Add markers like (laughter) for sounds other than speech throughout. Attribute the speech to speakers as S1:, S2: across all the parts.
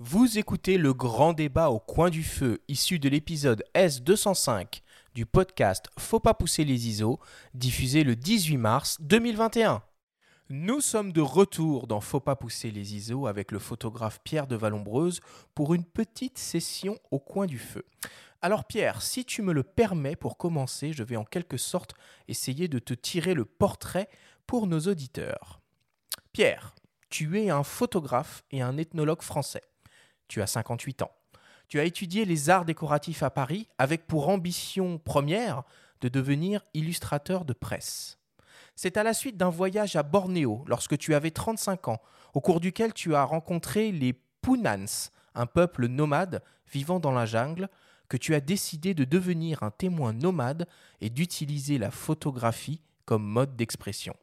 S1: Vous écoutez le grand débat au coin du feu, issu de l'épisode S205 du podcast Faut pas pousser les ISO, diffusé le 18 mars 2021. Nous sommes de retour dans Faut pas pousser les ISO avec le photographe Pierre de Vallombreuse pour une petite session au coin du feu. Alors Pierre, si tu me le permets pour commencer, je vais en quelque sorte essayer de te tirer le portrait pour nos auditeurs. Pierre, tu es un photographe et un ethnologue français. Tu as 58 ans. Tu as étudié les arts décoratifs à Paris avec pour ambition première de devenir illustrateur de presse. C'est à la suite d'un voyage à Bornéo, lorsque tu avais 35 ans, au cours duquel tu as rencontré les Punans, un peuple nomade vivant dans la jungle, que tu as décidé de devenir un témoin nomade et d'utiliser la photographie comme mode d'expression.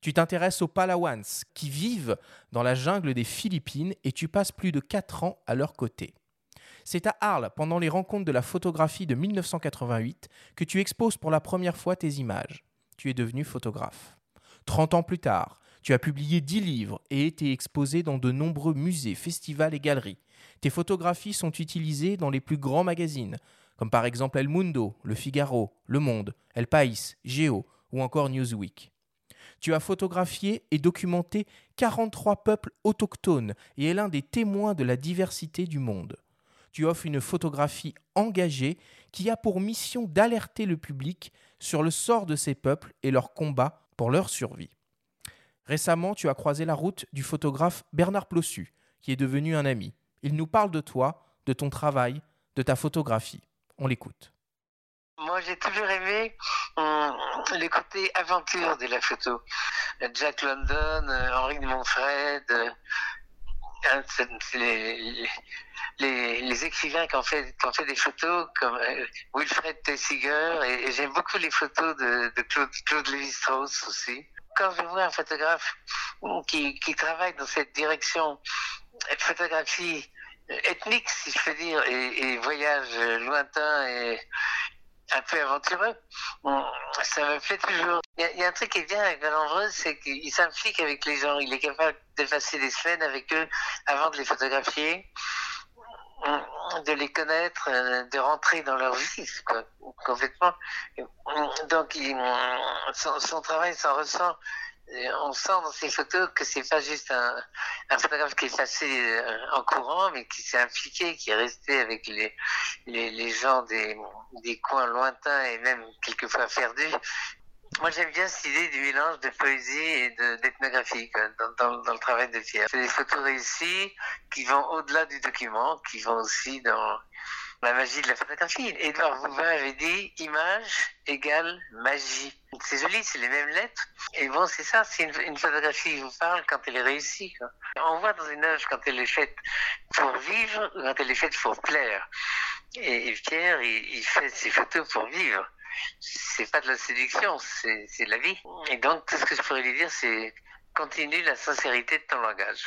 S1: Tu t'intéresses aux Palawans qui vivent dans la jungle des Philippines et tu passes plus de 4 ans à leur côté. C'est à Arles, pendant les rencontres de la photographie de 1988, que tu exposes pour la première fois tes images. Tu es devenu photographe. 30 ans plus tard, tu as publié 10 livres et été exposé dans de nombreux musées, festivals et galeries. Tes photographies sont utilisées dans les plus grands magazines, comme par exemple El Mundo, Le Figaro, Le Monde, El País, Géo ou encore Newsweek. Tu as photographié et documenté 43 peuples autochtones et es l'un des témoins de la diversité du monde. Tu offres une photographie engagée qui a pour mission d'alerter le public sur le sort de ces peuples et leur combat pour leur survie. Récemment, tu as croisé la route du photographe Bernard Plossu, qui est devenu un ami. Il nous parle de toi, de ton travail, de ta photographie. On l'écoute.
S2: Moi, j'ai toujours aimé hum, le côté aventure de la photo. Jack London, euh, Henri de Montfred, euh, hein, les, écrivains qui ont fait, des photos comme euh, Wilfred Tessiger et, j'aime beaucoup les photos de, de Claude, Claude Lévi-Strauss aussi. Quand je vois un photographe qui, qui travaille dans cette direction, photographie ethnique, si je peux dire, et, et voyage lointain et, un peu aventureux. Ça me plaît toujours. Il y, a un truc qui est bien avec Valambreuse, c'est qu'il s'implique avec les gens. Il est capable de passer des semaines avec eux avant de les photographier, de les connaître, de rentrer dans leur vie, quoi, complètement. Donc, il, son, son travail s'en ressent on sent dans ces photos que c'est pas juste un, un, photographe qui est passé euh, en courant, mais qui s'est impliqué, qui est resté avec les, les, gens des, des, coins lointains et même quelquefois perdus. Moi, j'aime bien cette idée du mélange de poésie et d'ethnographie dans, dans, le travail de Pierre. C'est des photos réussies qui vont au-delà du document, qui vont aussi dans la magie de la photographie. Edouard Bouvin avait dit image égale magie. C'est joli, c'est les mêmes lettres. Et bon, c'est ça, c'est une, photographie qui vous parle quand elle est réussie. On voit dans une œuvre quand elle est faite pour vivre quand elle est faite pour plaire. Et, Pierre, il, il, fait ses photos pour vivre. C'est pas de la séduction, c'est de la vie. Et donc, tout ce que je pourrais lui dire, c'est continue la sincérité de ton langage.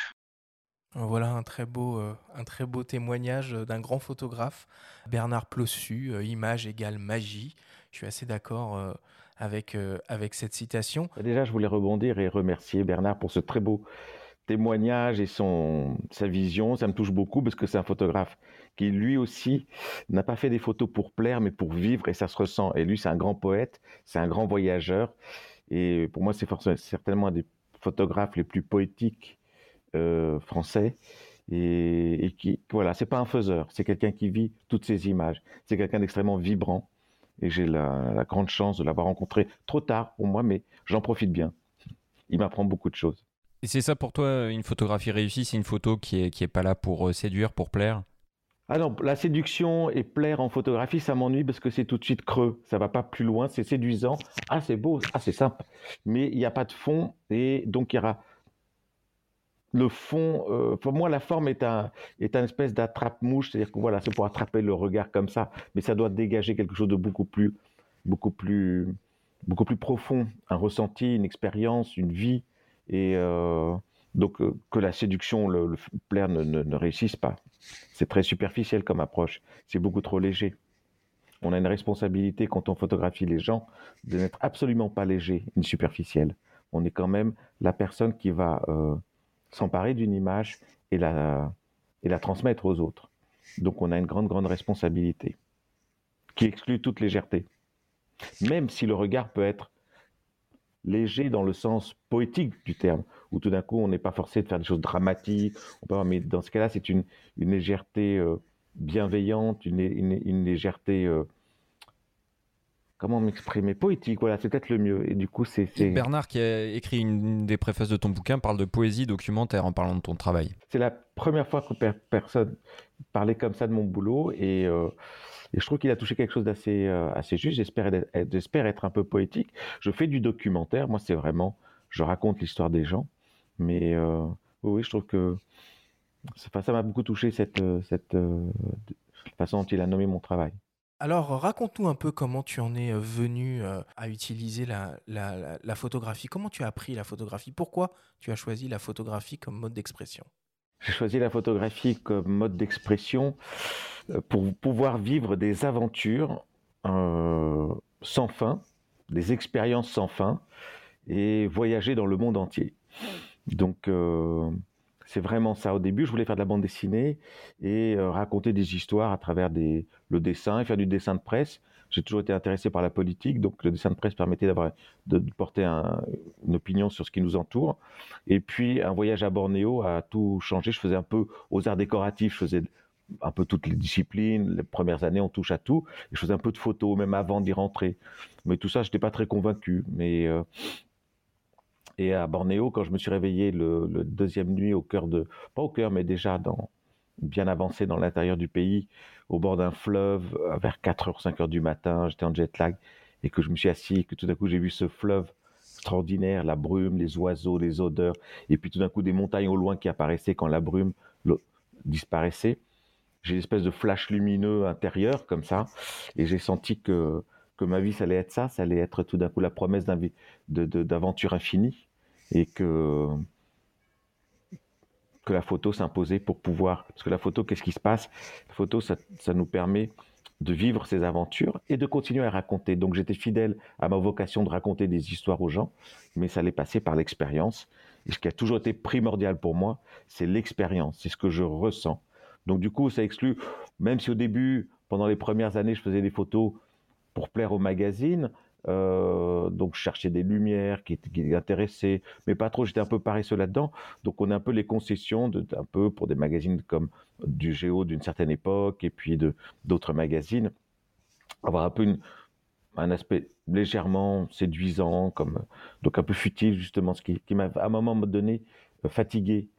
S1: Voilà un très beau, euh, un très beau témoignage d'un grand photographe, Bernard Plossu, euh, image égale magie. Je suis assez d'accord euh, avec, avec cette citation.
S3: Déjà, je voulais rebondir et remercier Bernard pour ce très beau témoignage et son, sa vision. Ça me touche beaucoup parce que c'est un photographe qui, lui aussi, n'a pas fait des photos pour plaire, mais pour vivre et ça se ressent. Et lui, c'est un grand poète, c'est un grand voyageur. Et pour moi, c'est certainement un des photographes les plus poétiques euh, français et, et, qui voilà c'est pas un faiseur c'est quelqu'un qui vit toutes ces images c'est quelqu'un d'extrêmement vibrant et j'ai la, la, grande chance de l'avoir rencontré trop tard pour moi mais j'en profite bien il m'apprend beaucoup de choses
S4: et c'est ça pour toi une photographie réussie c'est une photo qui est qui est pas là pour euh, séduire pour plaire?
S3: Ah non, la séduction et plaire en photographie, ça m'ennuie parce que c'est tout de suite creux. Ça va pas plus loin, c'est séduisant. Ah, c'est beau, ah, c'est simple. Mais il n'y a pas de fond et donc il y aura le fond, euh, pour moi, la forme est un, est un espèce d'attrape-mouche, c'est-à-dire que voilà, c'est pour attraper le regard comme ça, mais ça doit dégager quelque chose de beaucoup plus, beaucoup plus, beaucoup plus profond, un ressenti, une expérience, une vie, et euh, donc euh, que la séduction, le, plaire ne, ne, ne réussisse pas. C'est très superficiel comme approche, c'est beaucoup trop léger. On a une responsabilité quand on photographie les gens de n'être absolument pas léger, ni superficiel. On est quand même la personne qui va s'emparer d'une image et la, et la transmettre aux autres. Donc on a une grande, grande responsabilité qui exclut toute légèreté. Même si le regard peut être léger dans le sens poétique du terme, où tout d'un coup on n'est pas forcé de faire des choses dramatiques, mais dans ce cas-là c'est une, légèreté euh, bienveillante, une, une, légèreté... Euh, comment m'exprimer Poétique, voilà, c'est peut-être le mieux. Et du coup, c'est.
S4: Bernard, qui a écrit une des préfaces de ton bouquin, parle de poésie documentaire en parlant de ton travail.
S3: C'est la première fois que personne parlait comme ça de mon boulot. Et, euh, je trouve qu'il a touché quelque chose d'assez euh, assez juste. J'espère être, être un peu poétique. Je fais du documentaire. Moi, c'est vraiment. Je raconte l'histoire des gens. Mais euh, oui, je trouve que. Ça m'a beaucoup touché cette, cette façon dont il a nommé mon travail.
S1: Alors, raconte-nous un peu comment tu en es euh, venu euh, à utiliser la, photographie. Comment tu as appris la photographie? Pourquoi tu as choisi la photographie comme mode d'expression?
S3: J'ai choisi la photographie comme mode d'expression euh, pour pouvoir vivre des aventures sans fin, des expériences sans fin et voyager dans le monde entier. Donc, c'est vraiment ça. Au début, je voulais faire de la bande dessinée et euh, raconter des histoires à travers des, le dessin et faire du dessin de presse. J'ai toujours été intéressé par la politique, donc le dessin de presse permettait d'avoir de, porter une opinion sur ce qui nous entoure. Et puis un voyage à Bornéo a tout changé. Je faisais un peu aux arts décoratifs, je faisais un peu toutes les disciplines. Les premières années, on touche à tout. Et je faisais un peu de photos, même avant d'y rentrer. Mais tout ça, je n'étais pas très convaincu. Mais euh, et à Bornéo, quand je me suis réveillé le, deuxième nuit au cœur de, pas au cœur, mais déjà bien avancé dans l'intérieur du pays, au bord d'un fleuve, vers 4h, 5h du matin, j'étais en jet lag, et que je me suis assis, et que tout d'un coup j'ai vu ce fleuve extraordinaire, la brume, les oiseaux, les odeurs, et puis tout d'un coup des montagnes au loin qui apparaissaient quand la brume disparaissait. J'ai une espèce de flash lumineux intérieur comme ça, et j'ai senti que que ma vie, ça allait être ça, ça allait être tout d'un coup la promesse d'aventure infinie et que, que la photo s'imposait pour pouvoir. Parce que la photo, qu'est-ce qui se passe? La photo, ça, nous permet de vivre ces aventures et de continuer à raconter. Donc j'étais fidèle à ma vocation de raconter des histoires aux gens, mais ça allait passer par l'expérience. Et ce qui a toujours été primordial pour moi, c'est l'expérience, c'est ce que je ressens. Donc du coup, ça exclut, même si au début, pendant les premières années, je faisais des photos pour plaire au magazine. Euh, donc je cherchais des lumières qui, qui intéressaient, mais pas trop. J'étais un peu paresseux là-dedans. Donc on a un peu les concessions de, un peu pour des magazines comme du Géo d'une certaine époque et puis d'autres magazines, avoir un peu une, un aspect légèrement séduisant, comme donc un peu futile justement, ce qui, qui m'a à un moment donné euh, fatigué.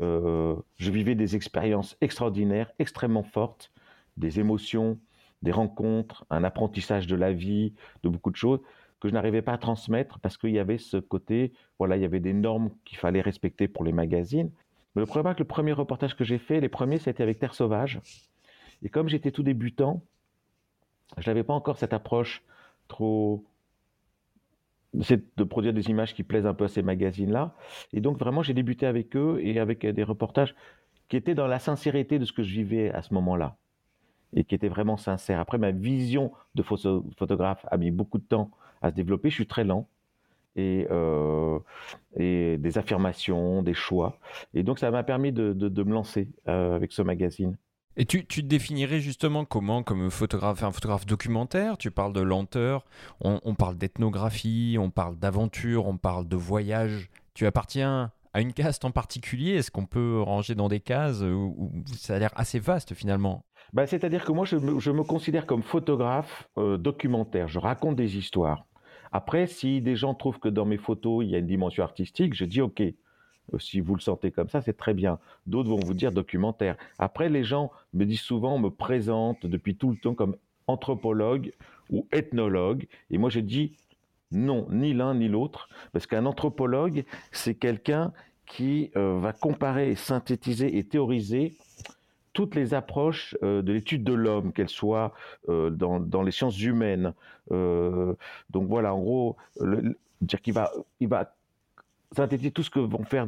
S3: Euh, je vivais des expériences extraordinaires, extrêmement fortes, des émotions des rencontres, un apprentissage de la vie, de beaucoup de choses que je n'arrivais pas à transmettre parce qu'il y avait ce côté, voilà, il y avait des normes qu'il fallait respecter pour les magazines. Mais le problème, que le premier reportage que j'ai fait, les premiers, c'était avec Terre Sauvage. Et comme j'étais tout débutant, je n'avais pas encore cette approche trop de produire des images qui plaisent un peu à ces magazines-là. Et donc vraiment, j'ai débuté avec eux et avec des reportages qui étaient dans la sincérité de ce que je vivais à ce moment-là et qui était vraiment sincère. Après, ma vision de photographe a mis beaucoup de temps à se développer. Je suis très lent. Et, euh, et des affirmations, des choix. Et donc, ça m'a permis de, de, me lancer euh, avec ce magazine.
S4: Et tu, tu, te définirais justement comment comme photographe, un photographe documentaire? Tu parles de lenteur, on, on parle d'ethnographie, on parle d'aventure, on parle de voyage. Tu appartiens à une caste en particulier? Est-ce qu'on peut ranger dans des cases où ça a l'air assez vaste finalement?
S3: Bah, c'est-à-dire que moi, je me, considère comme photographe euh, documentaire. Je raconte des histoires. Après, si des gens trouvent que dans mes photos, il y a une dimension artistique, je dis OK. Euh, si vous le sentez comme ça, c'est très bien. D'autres vont vous dire documentaire. Après, les gens me disent souvent, me présentent depuis tout le temps comme anthropologue ou ethnologue. Et moi, je dis non, ni l'un ni l'autre. Parce qu'un anthropologue, c'est quelqu'un qui euh, va comparer, synthétiser et théoriser toutes les approches euh, de l'étude de l'homme, qu'elles soient euh, dans, les sciences humaines. Euh, donc voilà, en gros, dire qu'il va, il va synthétiser tout ce que vont faire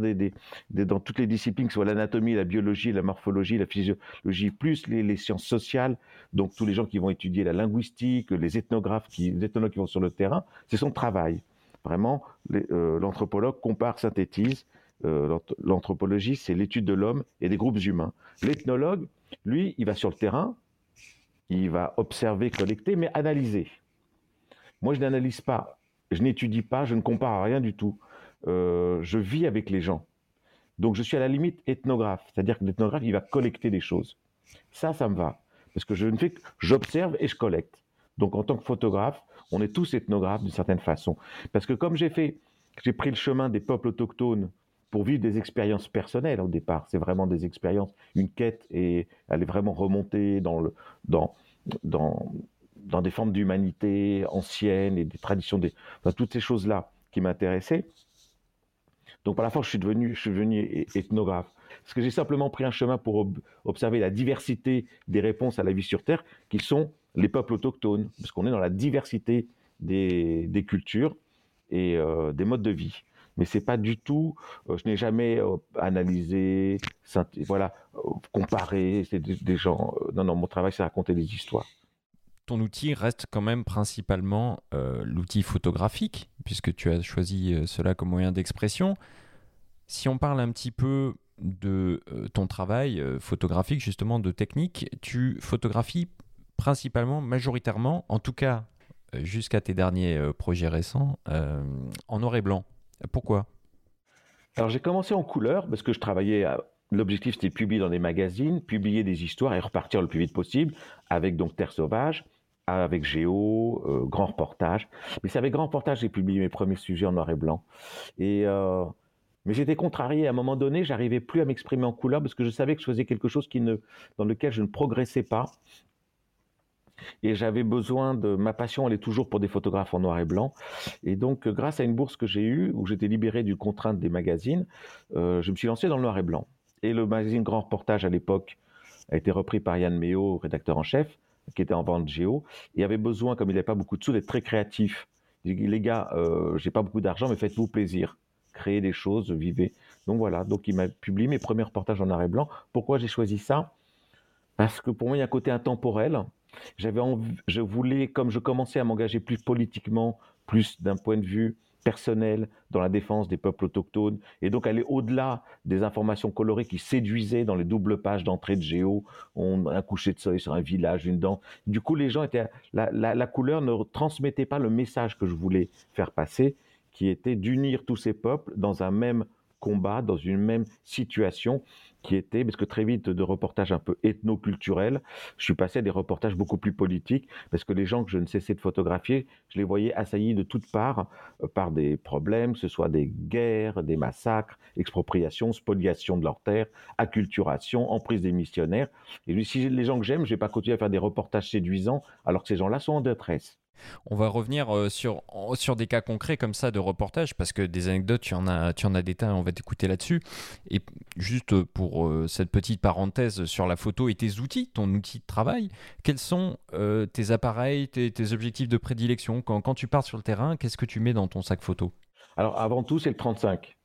S3: dans toutes les disciplines, que ce soit l'anatomie, la biologie, la morphologie, la physiologie, plus les, sciences sociales, donc tous les gens qui vont étudier la linguistique, les ethnographes, les ethnologues qui vont sur le terrain, c'est son travail. Vraiment, l'anthropologue compare, synthétise euh, l'anthropologie, c'est l'étude de l'homme et des groupes humains. L'ethnologue, lui, il va sur le terrain, il va observer, collecter, mais analyser. Moi, je n'analyse pas, je n'étudie pas, je ne compare à rien du tout. Euh, je vis avec les gens. Donc, je suis à la limite ethnographe, c'est-à-dire que l'ethnographe, il va collecter des choses. Ça, ça me va, parce que je ne fais que j'observe et je collecte. Donc, en tant que photographe, on est tous ethnographes d'une certaine façon, parce que comme j'ai fait, j'ai pris le chemin des peuples autochtones pour vivre des expériences personnelles au départ. C'est vraiment des expériences, une quête, et elle est vraiment remontée dans, dans, dans, des formes d'humanité anciennes et des traditions, des, toutes ces choses-là qui m'intéressaient. Donc par la force, je suis devenu, ethnographe. Parce que j'ai simplement pris un chemin pour observer la diversité des réponses à la vie sur Terre, qui sont les peuples autochtones, parce qu'on est dans la diversité des, des cultures et euh, des modes de vie mais c'est pas du tout. Euh, je n'ai jamais euh, analysé, voilà, euh, comparé. C'est des, gens. non, non, mon travail, c'est raconter des histoires.
S4: Ton outil reste quand même principalement l'outil photographique, puisque tu as choisi cela comme moyen d'expression. Si on parle un petit peu de ton travail photographique, justement de technique, tu photographies principalement, majoritairement, en tout cas jusqu'à tes derniers projets récents, en noir et blanc. Pourquoi?
S3: Alors j'ai commencé en couleur parce que je travaillais L'objectif, c'était de publier dans des magazines, publier des histoires et repartir le plus vite possible avec donc Terre Sauvage, avec Géo, euh, Grand Reportage. Mais c'est avec Grand Reportage que j'ai publié mes premiers sujets en noir et blanc. Et, euh, mais j'étais contrarié. À un moment donné, j'arrivais plus à m'exprimer en couleur parce que je savais que je faisais quelque chose qui ne, dans lequel je ne progressais pas. (laughs) Et j'avais besoin de ma passion, elle est toujours pour des photographes en noir et blanc. Et donc, euh, grâce à une bourse que j'ai eue, où j'étais libéré du contrainte des magazines, euh, je me suis lancé dans le noir et blanc. Et le magazine Grand Reportage à l'époque a été repris par Yann Méo, rédacteur en chef, qui était en vente géo, et avait besoin, comme il n'avait pas beaucoup de sous, d'être très créatif. Il dit, les gars, euh, j'ai pas beaucoup d'argent, mais faites-vous plaisir. Créez des choses, vivez. Donc voilà, donc il m'a publié mes premiers reportages en noir et blanc. Pourquoi j'ai choisi ça? Parce que pour moi, il y a un côté intemporel j'avais je voulais, comme je commençais à m'engager plus politiquement, plus d'un point de vue personnel dans la défense des peuples autochtones, et donc aller au-delà des informations colorées qui séduisaient dans les doubles pages d'entrée de Géo, on, un coucher de soleil sur un village, une dent. Du coup, les gens étaient, la, la couleur ne transmettait pas le message que je voulais faire passer, qui était d'unir tous ces peuples dans un même combat, dans une même situation qui était, parce que très vite de reportages un peu ethno-culturels, je suis passé à des reportages beaucoup plus politiques, parce que les gens que je ne cessais de photographier, je les voyais assaillis de toutes parts euh, par des problèmes, que ce soit des guerres, des massacres, expropriation, spoliation de leurs terres, acculturation, emprise des missionnaires. Et lui, si les gens que j'aime, je vais pas continuer à faire des reportages séduisants, alors que ces gens-là sont en détresse.
S4: On va revenir euh, sur, sur des cas concrets comme ça de reportage, parce que des anecdotes, tu en as, tu en as des tas, on va t'écouter là-dessus. Et juste pour euh, cette petite parenthèse sur la photo et tes outils, ton outil de travail, quels sont euh, tes appareils, tes, objectifs de prédilection? Quand, quand tu pars sur le terrain, qu'est-ce que tu mets dans ton sac photo?
S3: Alors avant tout, c'est le 35.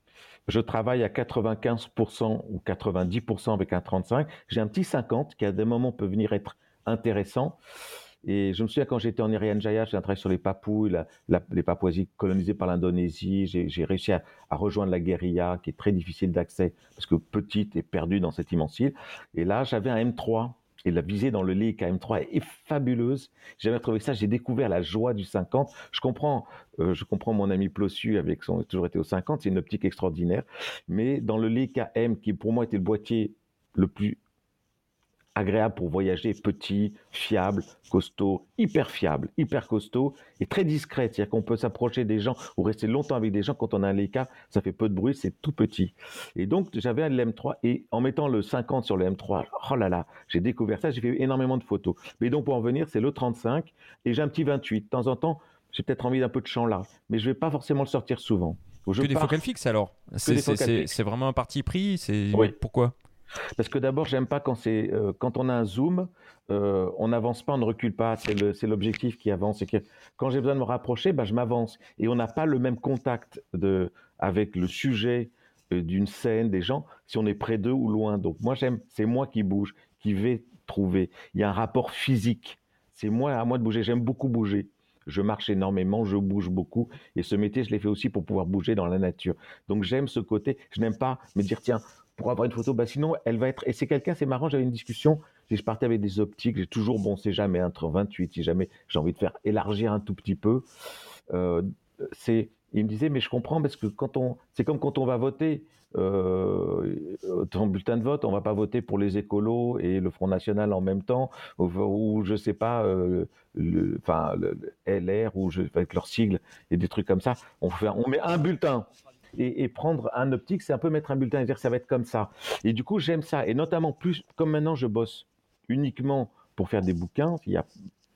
S3: Je travaille à 95% ou 90% avec un 35. J'ai un petit 50 qui à des moments peut venir être intéressant. Et je me souviens quand j'étais en Irian Jaya, j'ai un travail sur les Papouilles, les Papouasies colonisées par l'Indonésie. J'ai réussi à, rejoindre la guérilla, qui est très difficile d'accès, parce que petite et perdue dans cette immense île. Et là, j'avais un M3. Et la visée dans le lit à M3 est fabuleuse. J'ai jamais trouvé ça. J'ai découvert la joie du 50. Je comprends, euh, je comprends mon ami Plossu avec son, toujours été au 50. C'est une optique extraordinaire. Mais dans le lit M, qui pour moi était le boîtier le plus agréable pour voyager, petit, fiable, costaud, hyper fiable, hyper costaud et très discret. C'est-à-dire qu'on peut s'approcher des gens ou rester longtemps avec des gens. Quand on a un Leica, ça fait peu de bruit, c'est tout petit. Et donc, j'avais un M3 et en mettant le 50 sur le M3, oh là là, j'ai découvert ça, j'ai fait énormément de photos. Mais donc, pour en venir, c'est le 35 et j'ai un petit 28. De temps en temps, j'ai peut-être envie d'un peu de champ là, mais je vais pas forcément le sortir souvent.
S4: Je que des focales fixes alors C'est vraiment un parti pris oui. Pourquoi?
S3: Parce que d'abord, j'aime pas quand c'est euh, quand on a un zoom, euh, on n'avance pas, on ne recule pas. C'est l'objectif qui avance. Et que quand j'ai besoin de me rapprocher, bah, je m'avance. Et on n'a pas le même contact de, avec le sujet euh, d'une scène, des gens, si on est près d'eux ou loin. Donc moi, j'aime, c'est moi qui bouge, qui vais trouver. Il y a un rapport physique. C'est moi à moi de bouger. J'aime beaucoup bouger. je marche énormément, je bouge beaucoup. Et ce métier, je l'ai fait aussi pour pouvoir bouger dans la nature. Donc j'aime ce côté. Je n'aime pas me dire, tiens, pour avoir une photo, bah sinon, elle va être. Et c'est quelqu'un, c'est marrant, j'avais une discussion. Je partais avec des optiques, j'ai toujours, bon, c'est jamais entre 28, si jamais j'ai envie de faire élargir un tout petit peu. Euh, c'est, il me disait, mais je comprends parce que quand on, c'est comme quand on va voter, euh, ton bulletin de vote, on va pas voter pour les écolos et le Front National en même temps, ou, ou je sais pas, euh, le, enfin le, LR ou je, avec leurs sigles et des trucs comme ça. On fait, on met un bulletin. Et, et prendre un optique, c'est un peu mettre un bulletin et dire ça va être comme ça. Et du coup, j'aime ça. Et notamment plus, comme maintenant je bosse uniquement pour faire des bouquins, il y a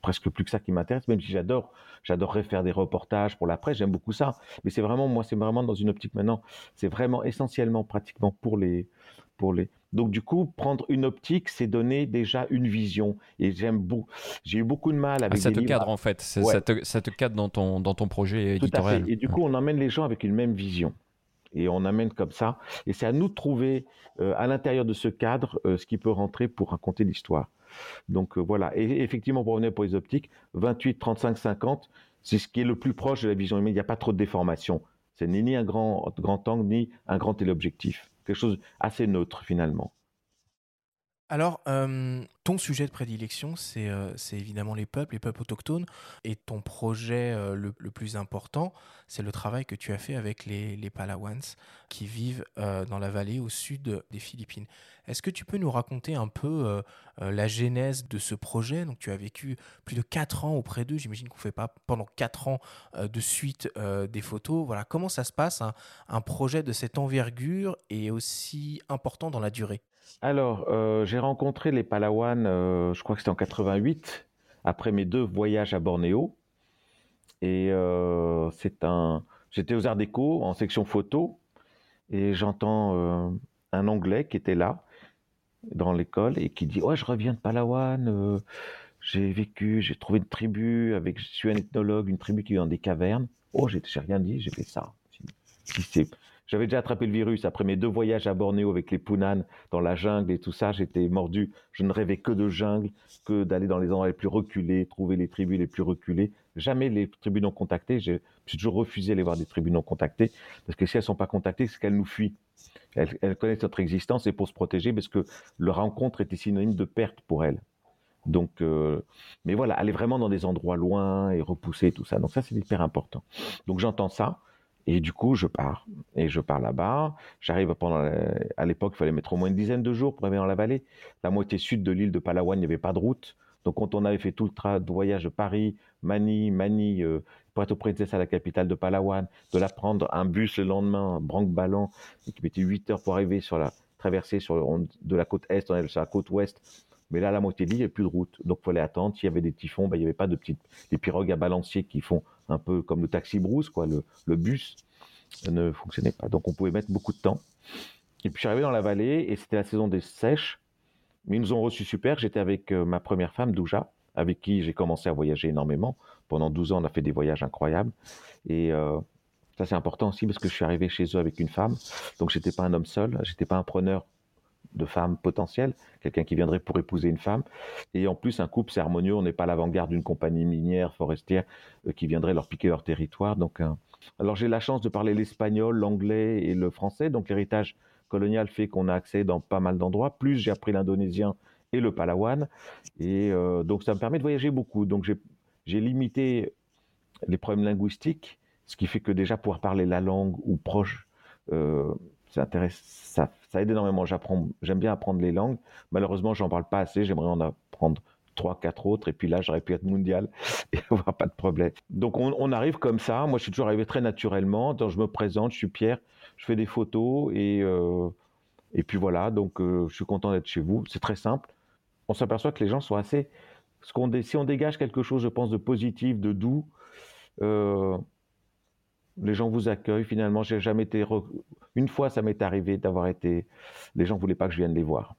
S3: presque plus que ça qui m'intéresse, même si j'adore, j'adorerais faire des reportages pour la presse, j'aime beaucoup ça. Mais c'est vraiment, moi, c'est vraiment dans une optique maintenant, c'est vraiment essentiellement, pratiquement pour les, pour les. Donc du coup, prendre une optique, c'est donner déjà une vision. Et j'aime beaucoup. J'ai eu beaucoup de mal avec.
S4: Ah, ça
S3: des
S4: te
S3: livres.
S4: cadre en fait,
S3: Ouais.
S4: ça, te, ça te cadre dans ton, dans ton projet
S3: Tout à
S4: éditorial.
S3: fait. Et du coup, on emmène les gens avec une même vision. Et on amène comme ça. Et c'est à nous de trouver euh, à l'intérieur de ce cadre euh, ce qui peut rentrer pour raconter l'histoire. Donc euh, voilà. Et effectivement, pour revenir pour les optiques, 28, 35, 50, c'est ce qui est le plus proche de la vision humaine. Il n'y a pas trop de déformation. C'est ni, ni un grand, grand angle, ni un grand téléobjectif. Quelque chose assez neutre finalement.
S1: Alors, euh, ton sujet de prédilection, c'est euh, c'est évidemment les peuples, les peuples autochtones. Et ton projet euh, le, plus important, c'est le travail que tu as fait avec les, les Palawans qui vivent dans la vallée au sud des Philippines. Est-ce que tu peux nous raconter un peu la genèse de ce projet? Donc, tu as vécu plus de 4 ans auprès d'eux. J'imagine qu'on ne fait pas pendant 4 ans de suite des photos. Voilà, comment ça se passe, un projet de cette envergure et aussi important dans la durée?
S3: Alors, euh, j'ai rencontré les Palawans, euh, je crois que c'était en 88, après mes deux voyages à Bornéo. Et euh, c'est un. J'étais aux Arts Déco en section photo et j'entends un Anglais qui était là dans l'école et qui dit Ouais, je reviens de Palawan, j'ai vécu, j'ai trouvé une tribu, avec, je suis un ethnologue, une tribu qui vit dans des cavernes. Oh, j'ai rien dit, j'ai fait ça. Si J'avais déjà attrapé le virus après mes deux voyages à Bornéo avec les Punan dans la jungle et tout ça. J'étais mordu. Je ne rêvais que de jungle, que d'aller dans les endroits les plus reculés, trouver les tribus les plus reculées. Jamais les tribus non contactées. J'ai toujours refusé d'aller voir des tribus non contactées parce que si elles sont pas contactées, c'est qu'elles nous fuient. Elles, elles connaissent notre existence et pour se protéger parce que leur rencontre était synonyme de perte pour elles. Donc, euh, mais voilà, aller vraiment dans des endroits loin et repousser tout ça. Donc ça, c'est hyper important. Donc j'entends ça. Et du coup, je pars. Et je pars là-bas. J'arrive pendant. À l'époque, il fallait mettre au moins une dizaine de jours pour arriver dans la vallée. La moitié sud de l'île de Palawan, il n'y avait pas de route. Donc, quand on avait fait tout le tra- de voyage de Paris, Mani, Mani, euh, Puerto Princesa, la capitale de Palawan, de la prendre un bus le lendemain, branque-ballon, qui mettait 8 heures pour arriver sur la traversée sur le- de la côte est, on allait sur la côte ouest. Mais là, la moitié de l'île, il n'y avait plus de route. Donc, il fallait attendre. S'il y avait des typhons, ben, il n'y avait pas de petites des pirogues à balancier qui font un peu comme le taxi brousse, quoi, le, le bus ne fonctionnait pas. Donc on pouvait mettre beaucoup de temps. Et puis je suis arrivé dans la vallée et c'était la saison des sèches. Mais ils nous ont reçus super. J'étais avec euh, ma première femme, Douja, avec qui j'ai commencé à voyager énormément. Pendant 12 ans, on a fait des voyages incroyables. Et euh, ça, c'est important aussi parce que je suis arrivé chez eux avec une femme. Donc j'étais pas un homme seul, j'étais pas un preneur de femmes potentielles, quelqu'un qui viendrait pour épouser une femme. Et en plus, un couple, c'est harmonieux. On n'est pas l'avant-garde d'une compagnie minière, forestière, euh, qui viendrait leur piquer leur territoire. Donc, euh, alors j'ai la chance de parler l'espagnol, l'anglais et le français. Donc l'héritage colonial fait qu'on a accès dans pas mal d'endroits. Plus j'ai appris l'indonésien et le palawan. Et euh, donc ça me permet de voyager beaucoup. Donc j'ai- limité les problèmes linguistiques, ce qui fait que déjà pouvoir parler la langue ou proche, ça, intéresse, ça, ça aide énormément. J'apprends, j'aime bien apprendre les langues. Malheureusement, j'en parle pas assez. J'aimerais en apprendre trois, quatre autres. Et puis là, j'aurais pu être mondial (laughs) et avoir pas de problème. Donc on, arrive comme ça. Moi, je suis toujours arrivé très naturellement. Donc je me présente, je suis Pierre, je fais des photos et euh, et puis voilà. Donc euh, je suis content d'être chez vous. C'est très simple. On s'aperçoit que les gens sont assez. Si on dégage quelque chose, je pense, de positif, de doux, euh, les gens vous accueillent. Finalement, j'ai jamais été. Une fois, ça m'est arrivé d'avoir été. Les gens voulaient pas que je vienne les voir.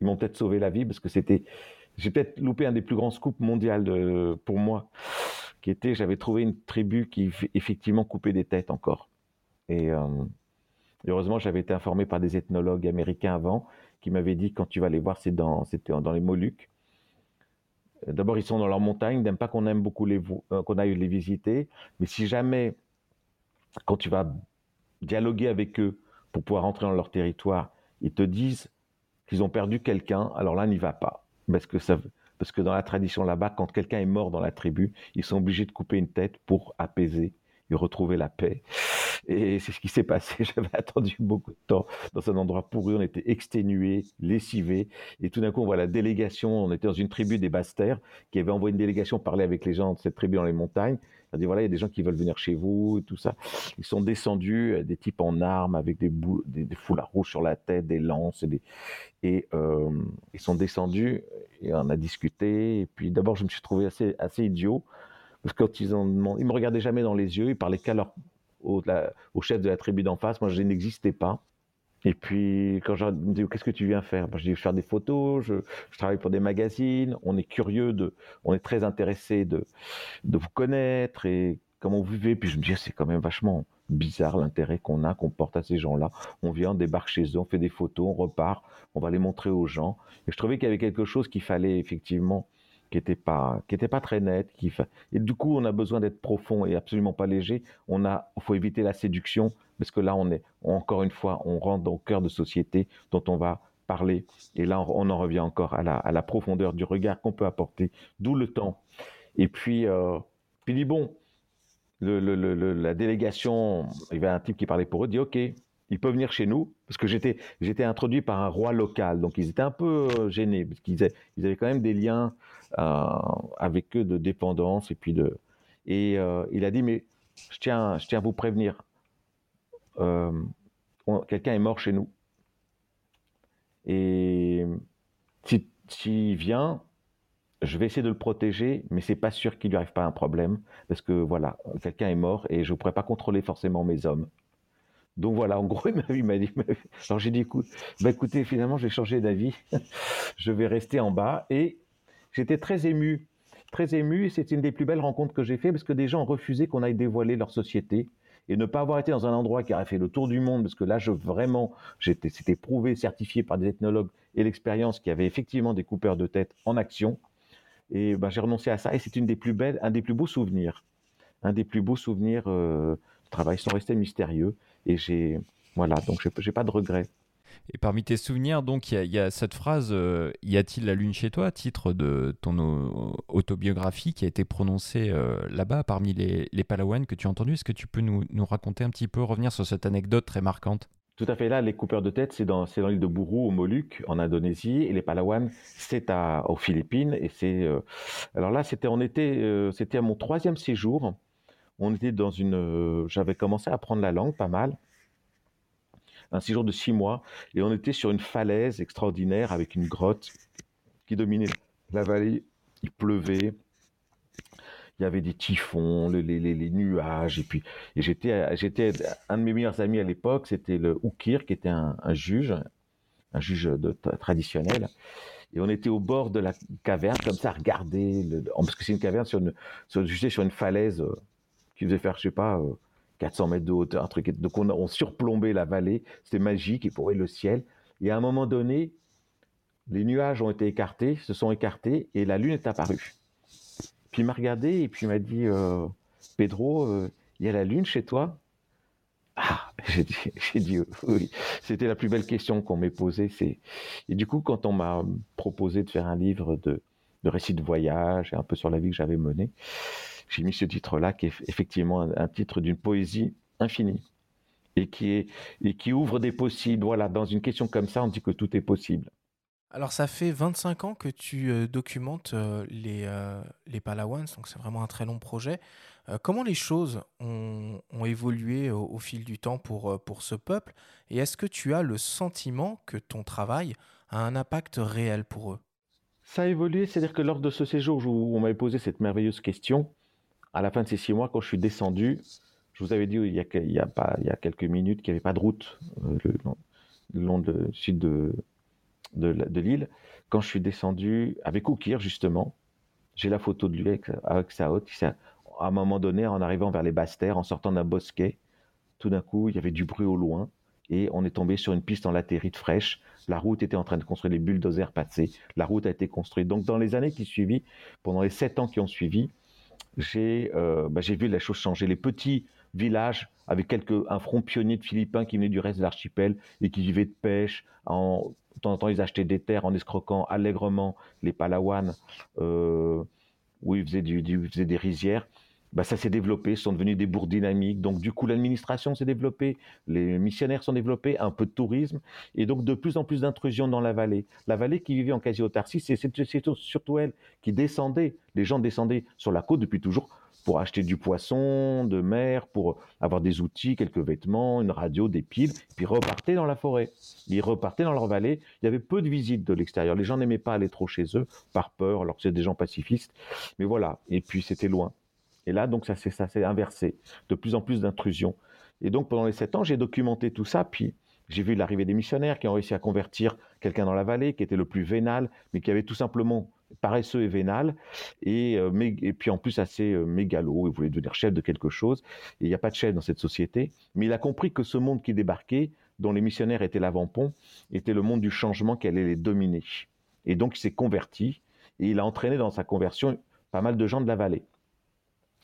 S3: Ils m'ont peut-être sauvé la vie parce que c'était. J'ai peut-être loupé un des plus grands scoops mondiaux de- pour moi, qui était j'avais trouvé une tribu qui effectivement coupait des têtes encore. Et euh, heureusement, j'avais été informé par des ethnologues américains avant qui m'avaient dit quand tu vas les voir, c'est dans, c'était dans les Moluques. D'abord, ils sont dans leur montagne, n'aiment pas qu'on aime beaucoup euh, qu'on aille les visiter. Mais si jamais, quand tu vas dialoguer avec eux pour pouvoir entrer dans leur territoire, ils te disent qu'ils ont perdu quelqu'un, alors là, n'y va pas. Parce que, dans la tradition là-bas, quand quelqu'un est mort dans la tribu, ils sont obligés de couper une tête pour apaiser et retrouver la paix. Et c'est ce qui s'est passé. (laughs) J'avais attendu beaucoup de temps dans un endroit pourri. On était exténués, lessivés. Et tout d'un coup, on voit la délégation. On était dans une tribu des Basses-Terres qui avait envoyé une délégation parler avec les gens de cette tribu dans les montagnes. A dit voilà, il y a des gens qui veulent venir chez vous tout ça. Ils sont descendus, euh, des types en armes avec des, des, foulards rouges sur la tête, des lances. Et, des... et euh, ils sont descendus et on a discuté. Et puis d'abord, je me suis trouvé assez, assez idiot. Parce que quand ils ont ils me regardaient jamais dans les yeux, ils parlaient qu'à leur au, chef de la tribu d'en face. Moi, je n'existais pas. Et puis, quand je me dis, qu'est-ce que tu viens faire? Ben, Je dis, faire des photos, je, travaille pour des magazines, on est curieux, de, on est très intéressé de, de vous connaître et comment vous vivez. Puis je me dis, c'est quand même vachement bizarre l'intérêt qu'on a, qu'on porte à ces gens-là. On vient, on débarque chez eux, on fait des photos, on repart, on va les montrer aux gens. Et je trouvais qu'il y avait quelque chose qu'il fallait effectivement qui n'était pas, qui était pas très net. Qui Et du coup, on a besoin d'être profond et absolument pas léger. On a, faut éviter la séduction parce que là, on est encore une fois, on rentre dans le cœur de société dont on va parler. Et là, on en revient encore à la, à la profondeur du regard qu'on peut apporter, d'où le temps. Et puis, euh, puis dit bon, le, le, le, la délégation, il y avait un type qui parlait pour eux, dit ok, ils peuvent venir chez nous, parce que j'étais, j'étais introduit par un roi local, donc ils étaient un peu euh, gênés, parce qu'ils avaient, quand même des liens euh, avec eux de dépendance, et puis de... Et euh, il a dit, mais je tiens, je tiens à vous prévenir, quelqu'un est mort chez nous. Et s'il si, vient, je vais essayer de le protéger, mais c'est pas sûr qu'il lui arrive pas un problème, parce que voilà, quelqu'un est mort et je ne pourrais pas contrôler forcément mes hommes. Donc voilà, en gros, (laughs) il m'a dit. Alors j'ai dit, bah écoutez, finalement, j'ai changé d'avis. (laughs) je vais rester en bas. Et j'étais très ému, très ému. Et c'est une des plus belles rencontres que j'ai fait parce que des gens ont refusé qu'on aille dévoiler leur société et ne pas avoir été dans un endroit qui aurait fait le tour du monde, parce que là, je vraiment, c'était prouvé, certifié par des ethnologues et l'expérience qui avait effectivement des coupeurs de tête en action. Et ben, j'ai renoncé à ça, et c'est une des plus belles, un des plus beaux souvenirs, un des plus beaux souvenirs euh, de travail, sans rester mystérieux. Et j'ai, voilà, donc j'ai pas de regrets.
S4: Et parmi tes souvenirs, donc, il y, a cette phrase euh, Y a-t-il la lune chez toi titre de ton autobiographie qui a été prononcée euh, là-bas parmi les, les Palawans que tu as entendu. Est-ce que tu peux nous, nous, raconter un petit peu, revenir sur cette anecdote très marquante?
S3: Tout à fait. Là, les coupeurs de tête, c'est dans, dans l'île de Buru, au Moluques, en Indonésie. Et les Palawans, c'est aux Philippines. Et c'est. Euh, alors là, c'était on était, c'était à mon troisième séjour on était dans une. Euh, j'avais commencé à apprendre la langue pas mal. Un séjour de six mois. Et on était sur une falaise extraordinaire avec une grotte qui dominait la vallée. Il pleuvait. Il y avait des typhons, les, nuages. Et puis, j'étais, j'étais un de mes meilleurs amis à l'époque, c'était le Oukir, qui était un, juge, un juge de, traditionnel. Et on était au bord de la caverne, comme ça, à regarder, parce que c'est une caverne sur une, sur, sur une falaise euh, qui faisait faire, je sais pas, 400 euh, mètres de hauteur, un truc. Donc on, surplombait la vallée, c'était magique, et pour le ciel. Et à un moment donné, les nuages ont été écartés, se sont écartés, et la lune est apparue. Puis il m'a regardé, et puis il m'a dit, euh, Pedro, euh, il y a la lune chez toi? Ah, (laughs) j'ai dit, dit, oui. C'était la plus belle question qu'on m'ait posée. Et du coup, quand on m'a proposé de faire un livre de, de récits de voyage et un peu sur la vie que j'avais menée, j'ai mis ce titre-là, qui est effectivement un, titre d'une poésie infinie et qui, est, et qui ouvre des possibles. Voilà, dans une question comme ça, on dit que tout est possible.
S1: Alors, ça fait 25 ans que tu euh, documentes euh, les, euh, les Palawans, donc c'est vraiment un très long projet. comment les choses ont, ont évolué au, fil du temps pour, pour ce peuple? Et est-ce que tu as le sentiment que ton travail a un impact réel pour eux?
S3: Ça a évolué, c'est-à-dire que lors de ce séjour où on m'avait posé cette merveilleuse question, à la fin de ces six mois, quand je suis descendu, je vous avais dit il y a, quelques minutes qu'il n'y avait pas de route euh, le, long du sud de, de, l'île. Quand je suis descendu avec Oukir, justement, j'ai la photo de lui avec, sa haute. À un moment donné, en arrivant vers les basses terres, en sortant d'un bosquet, tout d'un coup, il y avait du bruit au loin. et on est tombé sur une piste en latérite fraîche. La route était en train de construire, les bulldozers passaient, la route a été construite. Donc dans les années qui suivi, pendant les sept ans qui ont suivi, j'ai euh, bah, vu la chose changer. Les petits villages avec quelques, un front pionnier de Philippins qui venait du reste de l'archipel et qui vivaient de pêche. En, de temps en temps, ils achetaient des terres en escroquant allègrement les Palawan, euh, où ils faisaient, du, ils faisaient des rizières bah, ça s'est développé, sont devenus des bourgs dynamiques. Donc, du coup, l'administration s'est développée, les missionnaires sont développés, un peu de tourisme, et donc de plus en plus d'intrusions dans la vallée. La vallée qui vivait en quasi-autarcie, c'est surtout elle qui descendait. Les gens descendaient sur la côte depuis toujours pour acheter du poisson de mer, pour avoir des outils, quelques vêtements, une radio, des piles, puis repartaient dans la forêt. Ils repartaient dans leur vallée. Il y avait peu de visites de l'extérieur. Les gens n'aimaient pas aller trop chez eux, par peur, alors que c'est des gens pacifistes. Mais voilà. Et puis c'était loin. Et là, donc, ça s'est inversé. De plus en plus d'intrusions. Et donc, pendant les sept ans, j'ai documenté tout ça. Puis, j'ai vu l'arrivée des missionnaires qui ont réussi à convertir quelqu'un dans la vallée, qui était le plus vénal, mais qui avait tout simplement paresseux et vénal, et, euh, et puis en plus assez euh, mégalo, il voulait devenir chef de quelque chose, et il n'y a pas de chef dans cette société, mais il a compris que ce monde qui débarquait, dont les missionnaires étaient l'avant-pont, était le monde du changement qui allait les dominer. Et donc il s'est converti, et il a entraîné dans sa conversion pas mal de gens de la vallée.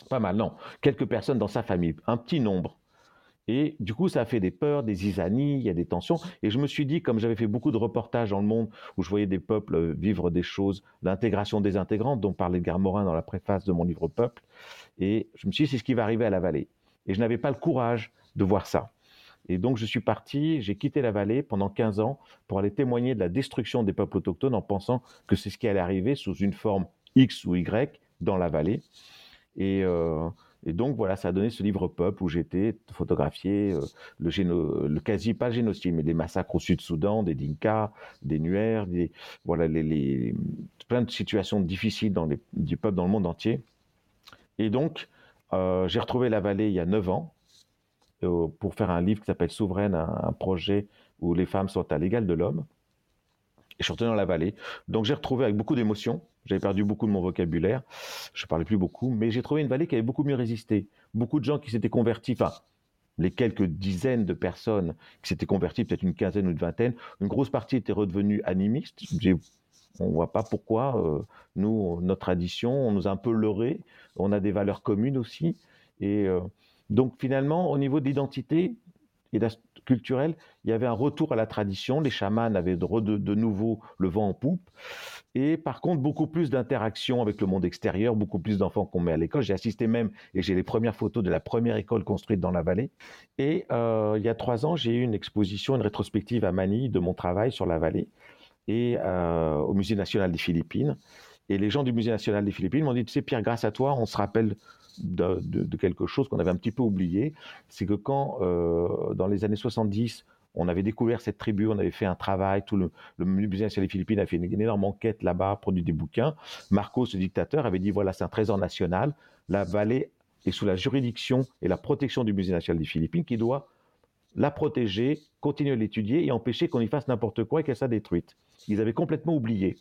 S3: Pas mal, non. Quelques personnes dans sa famille, un petit nombre. Et du coup, ça a fait des peurs, des isanies, il y a des tensions. Et je me suis dit, comme j'avais fait beaucoup de reportages dans le monde où je voyais des peuples vivre des choses, l'intégration des intégrants, dont parlait Morin dans la préface de mon livre Peuple, et je me suis dit, c'est ce qui va arriver à la vallée. Et je n'avais pas le courage de voir ça. Et donc, je suis parti, j'ai quitté la vallée pendant 15 ans pour aller témoigner de la destruction des peuples autochtones en pensant que c'est ce qui allait arriver sous une forme X ou Y dans la vallée. Euh, et, donc voilà, ça a donné ce livre Peuple où j'étais photographié euh, le, quasi pas génocide, mais des massacres au Sud-Soudan, des Dinka, des Nuers, des, voilà les, plein de situations difficiles dans les, du peuple dans le monde entier. Et donc euh, j'ai retrouvé la vallée il y a neuf ans pour faire un livre qui s'appelle Souveraine, un, projet où les femmes sont à l'égal de l'homme. Et je suis retourné dans la vallée. Donc j'ai retrouvé avec beaucoup d'émotion j'avais perdu beaucoup de mon vocabulaire. Je parlais plus beaucoup, mais j'ai trouvé une vallée qui avait beaucoup mieux résisté. Beaucoup de gens qui s'étaient convertis, enfin, les quelques dizaines de personnes qui s'étaient converties, peut-être une quinzaine ou une vingtaine, une grosse partie était redevenue animiste. On ne voit pas pourquoi. Euh, nous, notre tradition, on nous a un peu leurrés. On a des valeurs communes aussi. Et euh, donc, finalement, au niveau de l'identité, et culturel, il y avait un retour à la tradition. Les chamans avaient de, nouveau le vent en poupe. Et par contre, beaucoup plus d'interaction avec le monde extérieur, beaucoup plus d'enfants qu'on met à l'école. J'ai assisté même, et j'ai les premières photos de la première école construite dans la vallée. Et euh, il y a trois ans, j'ai eu une exposition, une rétrospective à Manille de mon travail sur la vallée et euh, au Musée national des Philippines. Et les gens du Musée national des Philippines m'ont dit, tu sais Pierre, grâce à toi, on se rappelle de, quelque chose qu'on avait un petit peu oublié, c'est que quand, euh, dans les années 70, on avait découvert cette tribu, on avait fait un travail, tout le, musée national des Philippines a fait une, énorme enquête là-bas, produit des bouquins. Marcos, ce dictateur, avait dit voilà, c'est un trésor national. La vallée est sous la juridiction et la protection du musée national des Philippines qui doit la protéger, continuer à l'étudier et empêcher qu'on y fasse n'importe quoi et qu'elle soit détruite. Ils avaient complètement oublié.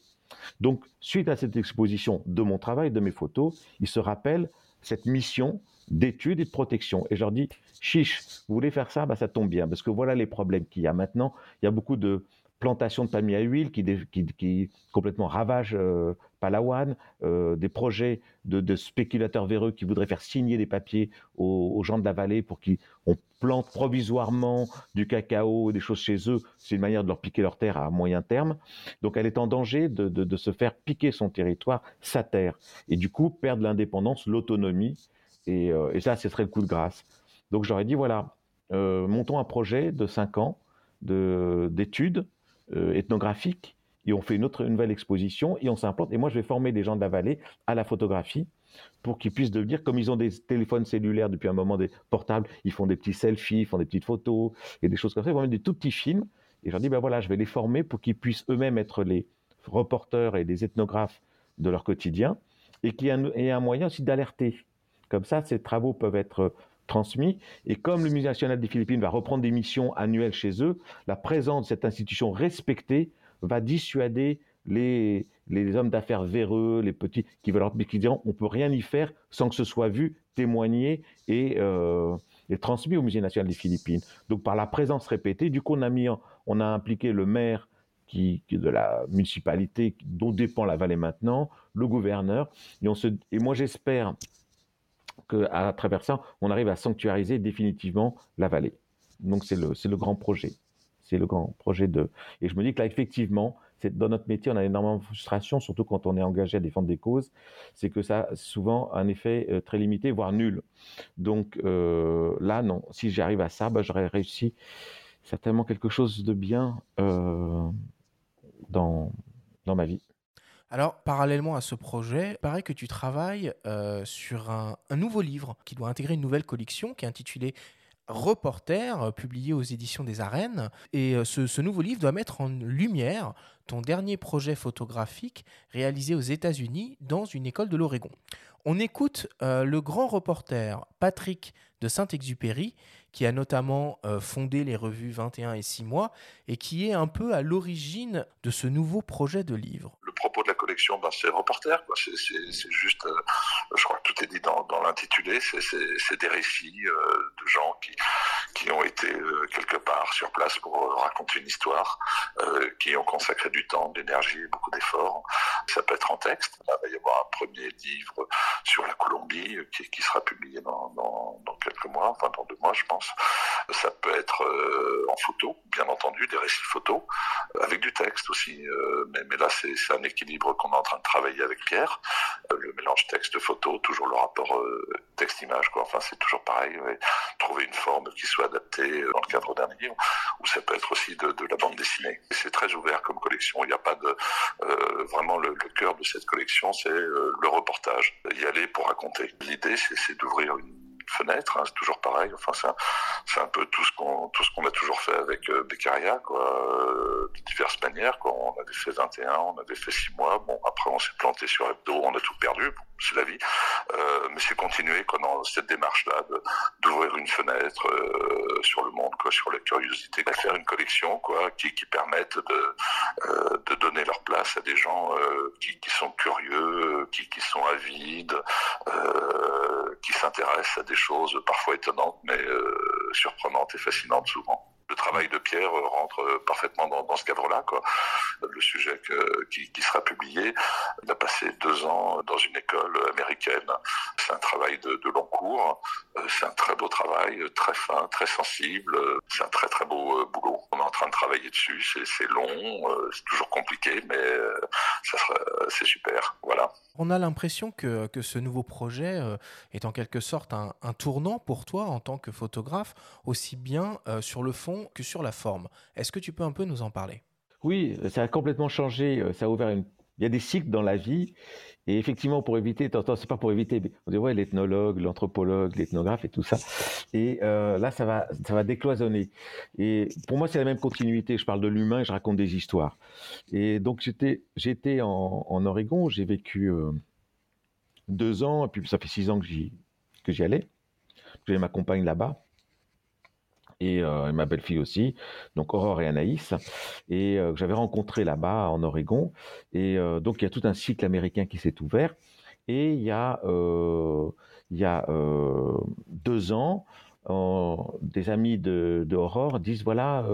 S3: Donc, suite à cette exposition de mon travail, de mes photos, ils se rappellent cette mission d'étude et de protection. Et je leur dis, chiche, vous voulez faire ça, bah, ça tombe bien, parce que voilà les problèmes qu'il y a maintenant. Il y a beaucoup de plantations de palmiers à huile qui, complètement ravagent euh, Palawan, euh, des projets de, spéculateurs véreux qui voudraient faire signer des papiers aux, gens de la vallée pour qu'on plante provisoirement du cacao, des choses chez eux. C'est une manière de leur piquer leur terre à moyen terme. Donc elle est en danger de, se faire piquer son territoire, sa terre, et du coup perdre l'indépendance, l'autonomie. Et, euh, ça, ce serait le coup de grâce. Donc j'aurais dit, voilà, montons un projet de 5 ans d'études euh, ethnographique et on fait une autre nouvelle exposition et on s'implante. Et moi, je vais former des gens de la vallée à la photographie pour qu'ils puissent devenir, comme ils ont des téléphones cellulaires depuis un moment, des portables, ils font des petits selfies, ils font des petites photos et des choses comme ça. Ils vont mettre des tout petits films. Et je leur dis, ben voilà, je vais les former pour qu'ils puissent eux-mêmes être les reporters et des ethnographes de leur quotidien et qu'il y ait un moyen aussi d'alerter. Comme ça, ces travaux peuvent être transmis. Et comme le Musée national des Philippines va reprendre des missions annuelles chez eux, la présence de cette institution respectée va dissuader les, les hommes d'affaires véreux, les petits, qui veulent qui diront on peut rien y faire sans que ce soit vu, témoigné et, euh, et transmis au Musée national des Philippines. Donc par la présence répétée, du coup on a mis, on a impliqué le maire qui, de la municipalité dont dépend la vallée maintenant, le gouverneur, et, on se, et moi j'espère qu'à travers ça, on arrive à sanctuariser définitivement la vallée. Donc c'est le, c'est le grand projet. C'est le grand projet de. Et je me dis que là, effectivement, c'est, dans notre métier, on a énormément de frustration, surtout quand on est engagé à défendre des causes. C'est que ça a souvent un effet euh, très limité, voire nul. Donc euh, là, non. Si j'arrive à ça, bah, j'aurais réussi certainement quelque chose de bien euh, dans, dans ma vie.
S1: Alors, parallèlement à ce projet, il paraît que tu travailles sur un, un nouveau livre qui doit intégrer une nouvelle collection qui est intitulée Reporter, publié aux éditions des Arènes. Et ce, ce, nouveau livre doit mettre en lumière ton dernier projet photographique réalisé aux États-Unis dans une école de l'Oregon. On écoute le grand reporter Patrick de Saint-Exupéry, qui a notamment fondé les revues 21 et 6 mois, et qui est un peu à l'origine de ce nouveau projet de livre.
S5: Le propos de la ben, c'est reporter. C'est juste, euh, je crois que tout est dit dans, l'intitulé, c'est des récits euh, de gens qui, qui ont été euh, quelque part sur place pour raconter une histoire, qui ont consacré du temps, de l'énergie, beaucoup d'efforts. Ça peut être en texte. il va y avoir un premier livre sur la Colombie qui, qui sera publié dans, dans, dans, quelques mois, enfin dans deux mois, je pense. Ça peut être en photo, bien entendu, des récits photos, avec du texte aussi. mais, mais là, c'est un équilibre qu'on est en train de travailler avec Pierre. Euh, le mélange texte-photo, toujours le rapport euh, texte-image, quoi. Enfin, c'est toujours pareil. Trouver une forme qui soit adaptée euh, dans le cadre d'un livre, ou ça peut être aussi de, la bande dessinée. C'est très ouvert comme collection. Il n'y a pas de vraiment le, cœur de cette collection, c'est le reportage. Y aller pour raconter. L'idée, c'est d'ouvrir une fenêtre, hein, c'est toujours pareil. Enfin, c'est un, peu tout ce qu'on tout ce qu'on a toujours fait avec euh, Beccaria, quoi, euh, de diverses manières. Quoi. On avait fait 21, on avait fait 6 mois. Bon, après, on s'est planté sur Hebdo, on a tout perdu. C'est la vie. Euh, mais c'est continuer quoi, dans cette démarche-là d'ouvrir une fenêtre euh, sur le monde, quoi, sur la curiosité, de faire une collection quoi, qui, qui permette de, donner leur place à des gens qui, sont curieux, qui, sont avides, qui s'intéressent à des choses parfois étonnantes, mais surprenantes et fascinantes souvent le travail de Pierre rentre parfaitement dans, ce cadre-là. Le sujet qui, sera publié, il a passé deux ans dans une école américaine. C'est un travail de, long cours. C'est un très beau travail, très fin, très sensible. C'est un très très beau euh, boulot. On est en train de travailler dessus. C'est long, euh, c'est toujours compliqué, mais euh, c'est super. Voilà.
S1: On a l'impression que, que, ce nouveau projet est en quelque sorte un, tournant pour toi en tant que photographe, aussi bien sur le fond que sur la forme. Est-ce que tu peux un peu nous en parler?
S3: Oui, ça a complètement changé. Ça a ouvert. Il y a des cycles dans la vie. Et effectivement, pour éviter, c'est pas pour éviter, on dit ouais, l'ethnologue, l'anthropologue, l'ethnographe et tout ça. Et euh, là, ça va, ça va décloisonner. Et pour moi, c'est la même continuité. Je parle de l'humain je raconte des histoires. Et donc, j'étais, j'étais en, en Oregon, j'ai vécu euh, deux ans, et puis ça fait six ans que j'y, que j'y allais. J'ai ma compagne là-bas et, euh, ma belle-fille aussi, donc Aurore et Anaïs, et euh, j'avais rencontré là-bas en Oregon. Et euh, donc il y a tout un cycle américain qui s'est ouvert. Et il y a, il y a deux ans, des amis de, Aurore disent voilà,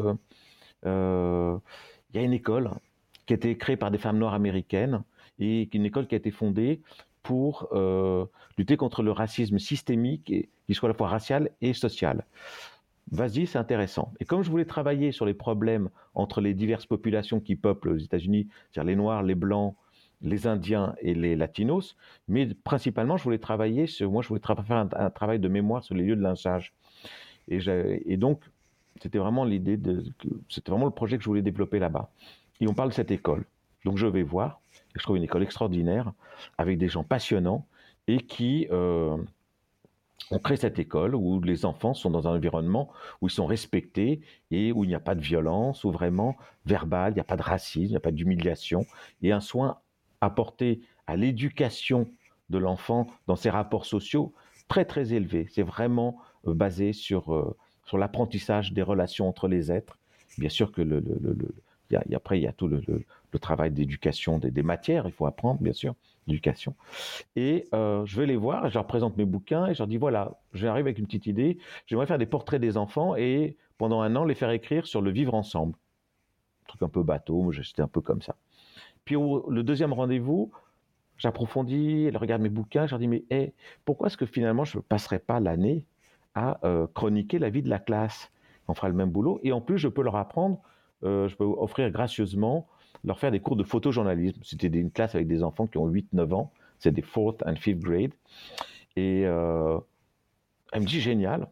S3: il y a une école qui a été créée par des femmes noires américaines et une école qui a été fondée pour lutter contre le racisme systémique, et, qui soit à la fois racial et social vas-y, c'est intéressant. Et comme je voulais travailler sur les problèmes entre les diverses populations qui peuplent aux États-Unis, c'est-à-dire les Noirs, les Blancs, les Indiens et les Latinos, mais principalement, je voulais travailler sur, moi, je voulais faire un, travail de mémoire sur les lieux de lynchage. Et, donc, c'était vraiment l'idée c'était vraiment le projet que je voulais développer là-bas. Et on parle de cette école. Donc, je vais voir. Je trouve une école extraordinaire avec des gens passionnants et qui, euh, on crée cette école où les enfants sont dans un environnement où ils sont respectés et où il n'y a pas de violence, où vraiment verbal, il n'y a pas de racisme, il n'y a pas d'humiliation, et un soin apporté à l'éducation de l'enfant dans ses rapports sociaux très très élevé. C'est vraiment euh, basé sur, euh, sur l'apprentissage des relations entre les êtres. Bien sûr que le, le, le, y après, il y a tout le travail d'éducation des, des, matières, il faut apprendre, bien sûr, d'éducation. Et euh, je vais les voir, je leur présente mes bouquins et je leur dis voilà, j'arrive avec une petite idée, j'aimerais faire des portraits des enfants et pendant un an les faire écrire sur le vivre ensemble. Un truc un peu bateau, moi j'étais un peu comme ça. Puis au, le deuxième rendez-vous, j'approfondis, elle regarde mes bouquins, je leur dis mais pourquoi est-ce que finalement je ne passerai pas l'année à euh, chroniquer la vie de la classe? On fera le même boulot et en plus je peux leur apprendre, euh, je peux offrir gracieusement leur faire des cours de photojournalisme. C'était une classe avec des enfants qui ont 8-9 ans, c'est des 4th and 5th grade. Et euh, elle me dit génial,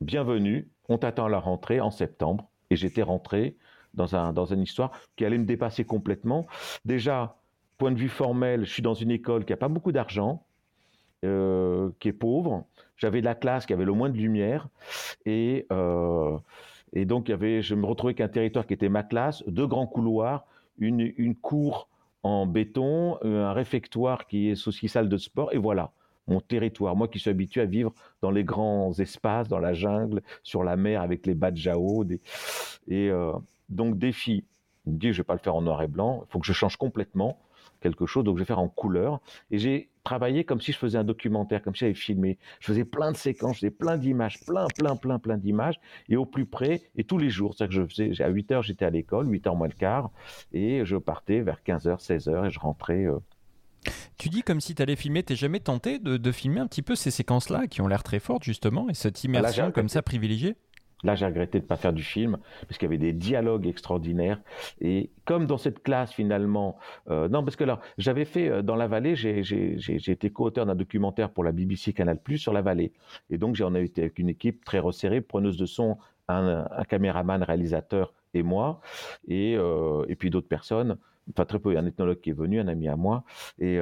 S3: bienvenue, on t'attend à la rentrée en septembre. Et j'étais rentré dans, un, dans une histoire qui allait me dépasser complètement. Déjà, point de vue formel, je suis dans une école qui n'a pas beaucoup d'argent, euh, qui est pauvre. J'avais de la classe qui avait le moins de lumière. Et, euh, et donc, il y avait, je me retrouvais qu'un territoire qui était ma classe, deux grands couloirs, une, une cour en béton, un réfectoire qui est aussi salle de sport, et voilà mon territoire. Moi qui suis habitué à vivre dans les grands espaces, dans la jungle, sur la mer avec les badjao. Des... Et euh, donc, défi. Il me je vais pas le faire en noir et blanc, il faut que je change complètement quelque chose, donc je vais faire en couleur. Et j'ai travaillé comme si je faisais un documentaire, comme si j'avais filmé. Je faisais plein de séquences, je faisais plein d'images, plein, plein, plein, plein d'images, et au plus près, et tous les jours. C'est-à-dire que je faisais, à 8 heures, j'étais à l'école, 8 heures moins le quart, et je partais vers 15 heures, 16 heures, et je rentrais. Euh,
S4: tu dis comme si tu allais filmer, t'es jamais tenté de, de, filmer un petit peu ces séquences-là qui ont l'air très fortes justement et cette immersion là, comme ça privilégiée?
S3: Là, j'ai regretté de ne pas faire du film, parce qu'il y avait des dialogues extraordinaires. Et comme dans cette classe, finalement, euh, non, parce que là, j'avais fait euh, dans la vallée, j'ai été co-auteur d'un documentaire pour la BBC Canal Plus sur la vallée. Et donc, j'en ai été avec une équipe très resserrée, preneuse de son, un, caméraman, réalisateur et moi, et, euh, et puis d'autres personnes enfin très peu, un ethnologue qui est venu, un ami à moi, et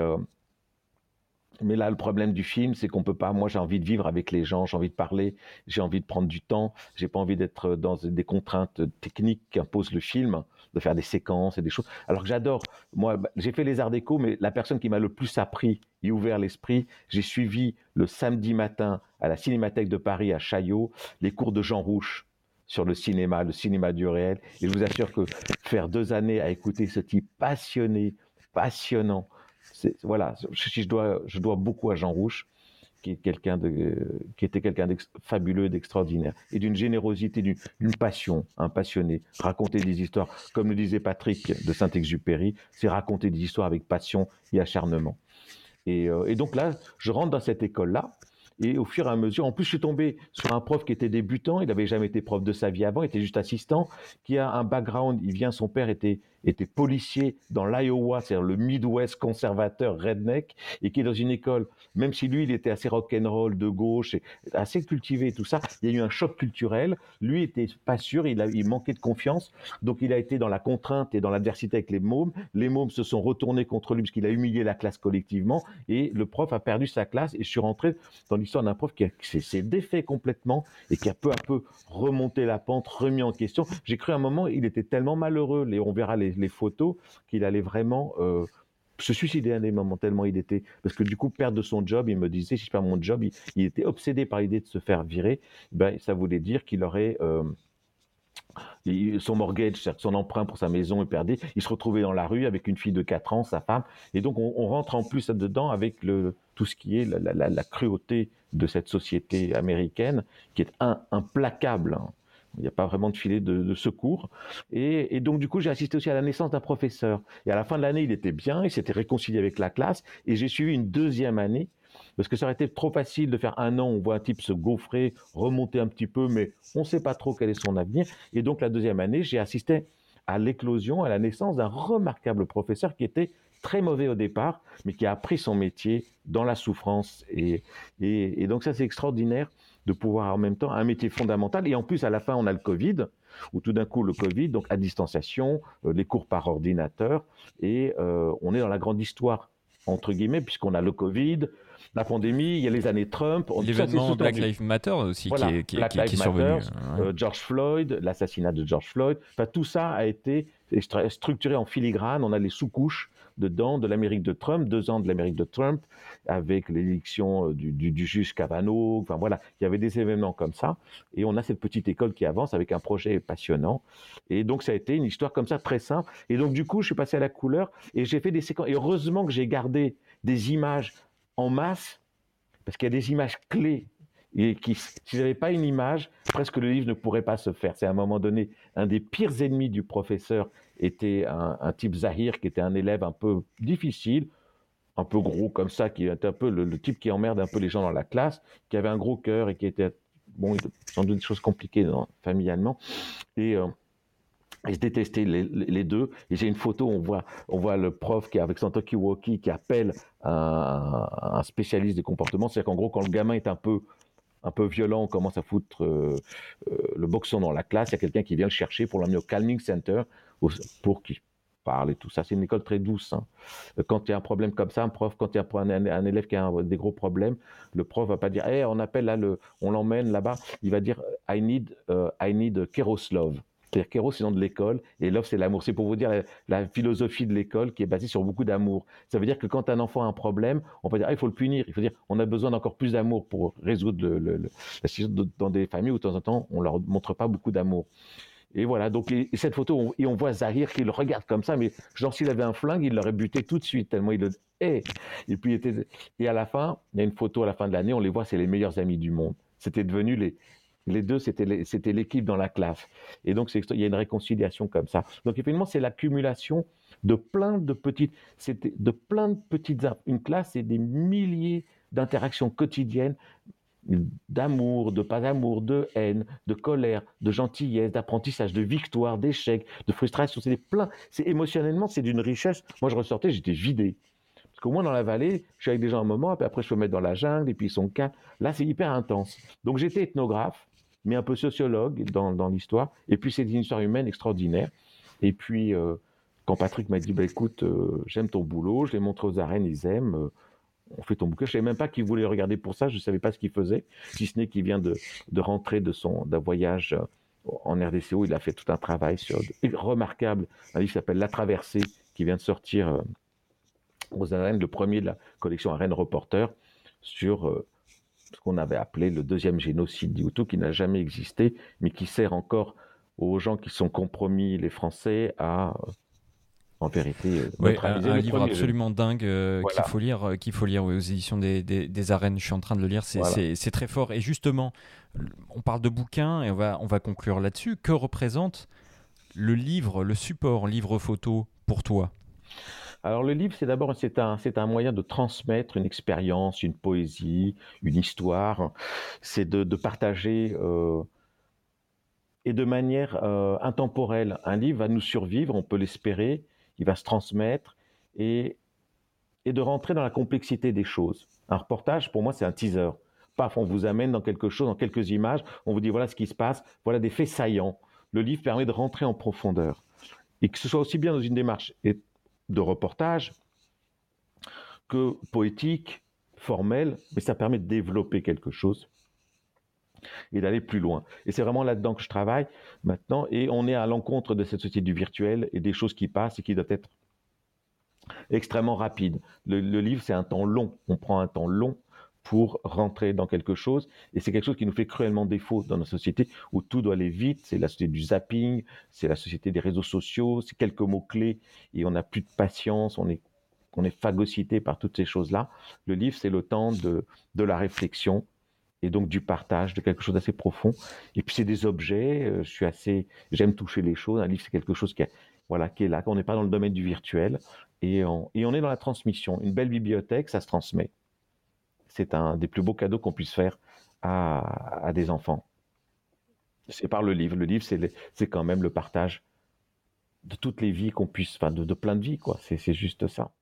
S3: mais là, le problème du film, c'est qu'on peut pas. Moi, j'ai envie de vivre avec les gens, j'ai envie de parler, j'ai envie de prendre du temps, j'ai pas envie d'être dans des contraintes techniques qu'impose le film, de faire des séquences et des choses. Alors que j'adore. Moi, bah, j'ai fait les arts déco, mais la personne qui m'a le plus appris et ouvert l'esprit, j'ai suivi le samedi matin à la Cinémathèque de Paris à Chaillot les cours de Jean Rouche sur le cinéma, le cinéma du réel. Et je vous assure que faire deux années à écouter ce type passionné, passionnant, voilà, je, je, dois, je dois beaucoup à Jean Rouche, qui, est quelqu'un de, qui était quelqu'un de fabuleux, d'extraordinaire, et d'une générosité, d'une passion, un passionné. Raconter des histoires, comme le disait Patrick de Saint-Exupéry, c'est raconter des histoires avec passion et acharnement. Et, euh, et donc là, je rentre dans cette école-là, et au fur et à mesure, en plus, je suis tombé sur un prof qui était débutant. Il n'avait jamais été prof de sa vie avant. Il était juste assistant. Qui a un background. Il vient, son père était était policier dans l'Iowa, c'est-à-dire le Midwest conservateur redneck, et qui est dans une école, même si lui, il était assez rock'n'roll de gauche, assez cultivé et tout ça, il y a eu un choc culturel. Lui était pas sûr, il manquait de confiance, donc il a été dans la contrainte et dans l'adversité avec les mômes. Les mômes se sont retournés contre lui parce qu'il a humilié la classe collectivement, et le prof a perdu sa classe, et je suis rentré dans l'histoire d'un prof qui, s'est défait complètement et qui a peu à peu remonté la pente, remis en question. J'ai cru à un moment, il était tellement malheureux, et on verra les les, photos qu'il allait vraiment euh, se suicider à des moments tellement il était parce que du coup perdre son job il me disait si je perds mon job il, était obsédé par l'idée de se faire virer ben ça voulait dire qu'il aurait euh, son mortgage, son emprunt pour sa maison est perdu. Il se retrouvait dans la rue avec une fille de 4 ans, sa femme. Et donc, on, rentre en plus dedans avec le, tout ce qui est la, cruauté de cette société américaine qui est implacable. Il n'y a pas vraiment de filet de, secours. Et, donc, du coup, j'ai assisté aussi à la naissance d'un professeur. Et à la fin de l'année, il était bien, il s'était réconcilié avec la classe. Et j'ai suivi une deuxième année, parce que ça aurait été trop facile de faire un an, on voit un type se gaufrer, remonter un petit peu, mais on ne sait pas trop quel est son avenir. Et donc, la deuxième année, j'ai assisté à l'éclosion, à la naissance d'un remarquable professeur qui était très mauvais au départ, mais qui a appris son métier dans la souffrance. Et, et donc ça, c'est extraordinaire de pouvoir en même temps un métier fondamental. Et en plus, à la fin, on a le Covid, où tout d'un coup, le Covid, donc à distanciation, euh, les cours par ordinateur, et euh, on est dans la grande histoire, entre guillemets, puisqu'on a le Covid, la pandémie, il y a les années Trump.
S4: L'événement Black Lives Matter aussi
S3: voilà,
S4: qui est, qui,
S3: Black
S4: qui, qui est survenu.
S3: Matter, euh, George Floyd, l'assassinat de George Floyd, enfin, tout ça a été structuré en filigrane, on a les sous-couches dedans de l'Amérique de Trump, deux ans de l'Amérique de Trump, avec l'élection euh, du, du, juge Kavanaugh. Enfin voilà, il y avait des événements comme ça. Et on a cette petite école qui avance avec un projet passionnant. Et donc ça a été une histoire comme ça très simple. Et donc du coup, je suis passé à la couleur et j'ai fait des séquences. Et heureusement que j'ai gardé des images en masse, parce qu'il y a des images clés et qui, si j'avais pas une image, presque le livre ne pourrait pas se faire. C'est à un moment donné, un des pires ennemis du professeur était un, type Zahir, qui était un élève un peu difficile, un peu gros comme ça, qui était un peu le, type qui emmerde un peu les gens dans la classe, qui avait un gros cœur et qui était, bon, sans doute des choses compliquées dans, familialement. Et, euh, ils se détestaient les, deux. Et j'ai une photo, on voit, on voit le prof qui, avec son talkie-walkie, qui appelle un, spécialiste des comportements. C'est-à-dire qu'en gros, quand le gamin est un peu un peu violent, on commence à foutre euh, euh, le boxon dans la classe, il y a quelqu'un qui vient le chercher pour l'emmener au calming center pour qu'il parle et tout ça. C'est une école très douce. Hein. Quand il y a un problème comme ça, un prof, quand il y a un, élève qui a des gros problèmes, le prof va pas dire, hey, on appelle là le, on l'emmène là-bas. Il va dire, I need, uh, I need Keroslov. C'est-à-dire Kéros, c'est le de l'école, et Love, c'est l'amour. C'est pour vous dire la, philosophie de l'école qui est basée sur beaucoup d'amour. Ça veut dire que quand un enfant a un problème, on peut dire, ah, il faut le punir. Il faut dire, on a besoin d'encore plus d'amour pour résoudre le, la situation dans des familles où de temps en temps, on leur montre pas beaucoup d'amour. Et voilà, donc cette photo, on, et on voit Zahir qui le regarde comme ça, mais genre s'il avait un flingue, il l'aurait buté tout de suite, tellement il le hait. Et puis, était, et à la fin, il y a une photo à la fin de l'année, on les voit, c'est les meilleurs amis du monde. C'était devenu les, les deux, c'était l'équipe dans la classe. Et donc, il y a une réconciliation comme ça. Donc, effectivement, c'est l'accumulation de plein de petites, de plein de petites, une classe, c'est des milliers d'interactions quotidiennes d'amour, de pas d'amour, de haine, de colère, de gentillesse, d'apprentissage, de victoire, d'échec, de frustration. C'est plein. C'est émotionnellement, c'est d'une richesse. Moi, je ressortais, j'étais vidé. Parce qu'au moins dans la vallée, je suis avec des gens un moment, puis après je me mettre dans la jungle, et puis ils sont. Là, c'est hyper intense. Donc j'étais ethnographe, mais un peu sociologue dans, l'histoire. Et puis c'est une histoire humaine extraordinaire. Et puis euh, quand Patrick m'a dit, bah, écoute, euh, j'aime ton boulot, je l'ai montré aux arènes, ils aiment. Euh, on fait ton bouquin. Je ne savais même pas qu'il voulait regarder pour ça. Je ne savais pas ce qu'il faisait, si ce n'est qu'il vient de, rentrer de son d'un voyage en RDCO. Il a fait tout un travail sur remarquable, un livre qui s'appelle La Traversée, qui vient de sortir aux arènes, le premier de la collection Arène Reporter, sur ce qu'on avait appelé le deuxième génocide du qui n'a jamais existé, mais qui sert encore aux gens qui sont compromis, les Français, à en vérité,
S4: ouais, un, livre absolument dingue euh, qu'il faut lire, euh, qu'il faut lire aux éditions des, des, arènes. Je suis en train de le lire, c'est très fort. Et justement, on parle de bouquins et on va, on va conclure là-dessus. Que représente le livre, le support livre photo pour toi?
S3: Alors le livre, c'est d'abord c'est un, c'est un moyen de transmettre une expérience, une poésie, une histoire. C'est de, partager euh, et de manière euh, intemporelle. Un livre va nous survivre, on peut l'espérer, il va se transmettre et, et de rentrer dans la complexité des choses. Un reportage, pour moi, c'est un teaser. Paf, on vous amène dans quelque chose, dans quelques images, on vous dit voilà ce qui se passe, voilà des faits saillants. Le livre permet de rentrer en profondeur. Et que ce soit aussi bien dans une démarche de reportage que poétique, formel, mais ça permet de développer quelque chose et d'aller plus loin. Et c'est vraiment là-dedans que je travaille maintenant, et on est à l'encontre de cette société du virtuel et des choses qui passent et qui doivent être extrêmement rapides. Le, le livre, c'est un temps long, on prend un temps long pour rentrer dans quelque chose. Et c'est quelque chose qui nous fait cruellement défaut dans notre société où tout doit aller vite. C'est la société du zapping, c'est la société des réseaux sociaux, c'est quelques mots-clés et on n'a plus de patience, on est, on est phagocyté par toutes ces choses-là. Le livre, c'est le temps de, de la réflexion et donc du partage, de quelque chose d'assez profond. Et puis c'est des objets, euh, je suis assez, j'aime toucher les choses. Un livre, c'est quelque chose qui est, voilà, qui est là, on n'est pas dans le domaine du virtuel et on, et on est dans la transmission. Une belle bibliothèque, ça se transmet c'est un des plus beaux cadeaux qu'on puisse faire à, des enfants. C'est par le livre. Le livre, c'est quand même le partage de toutes les vies qu'on puisse, enfin de, de plein de vies, quoi. C'est juste ça.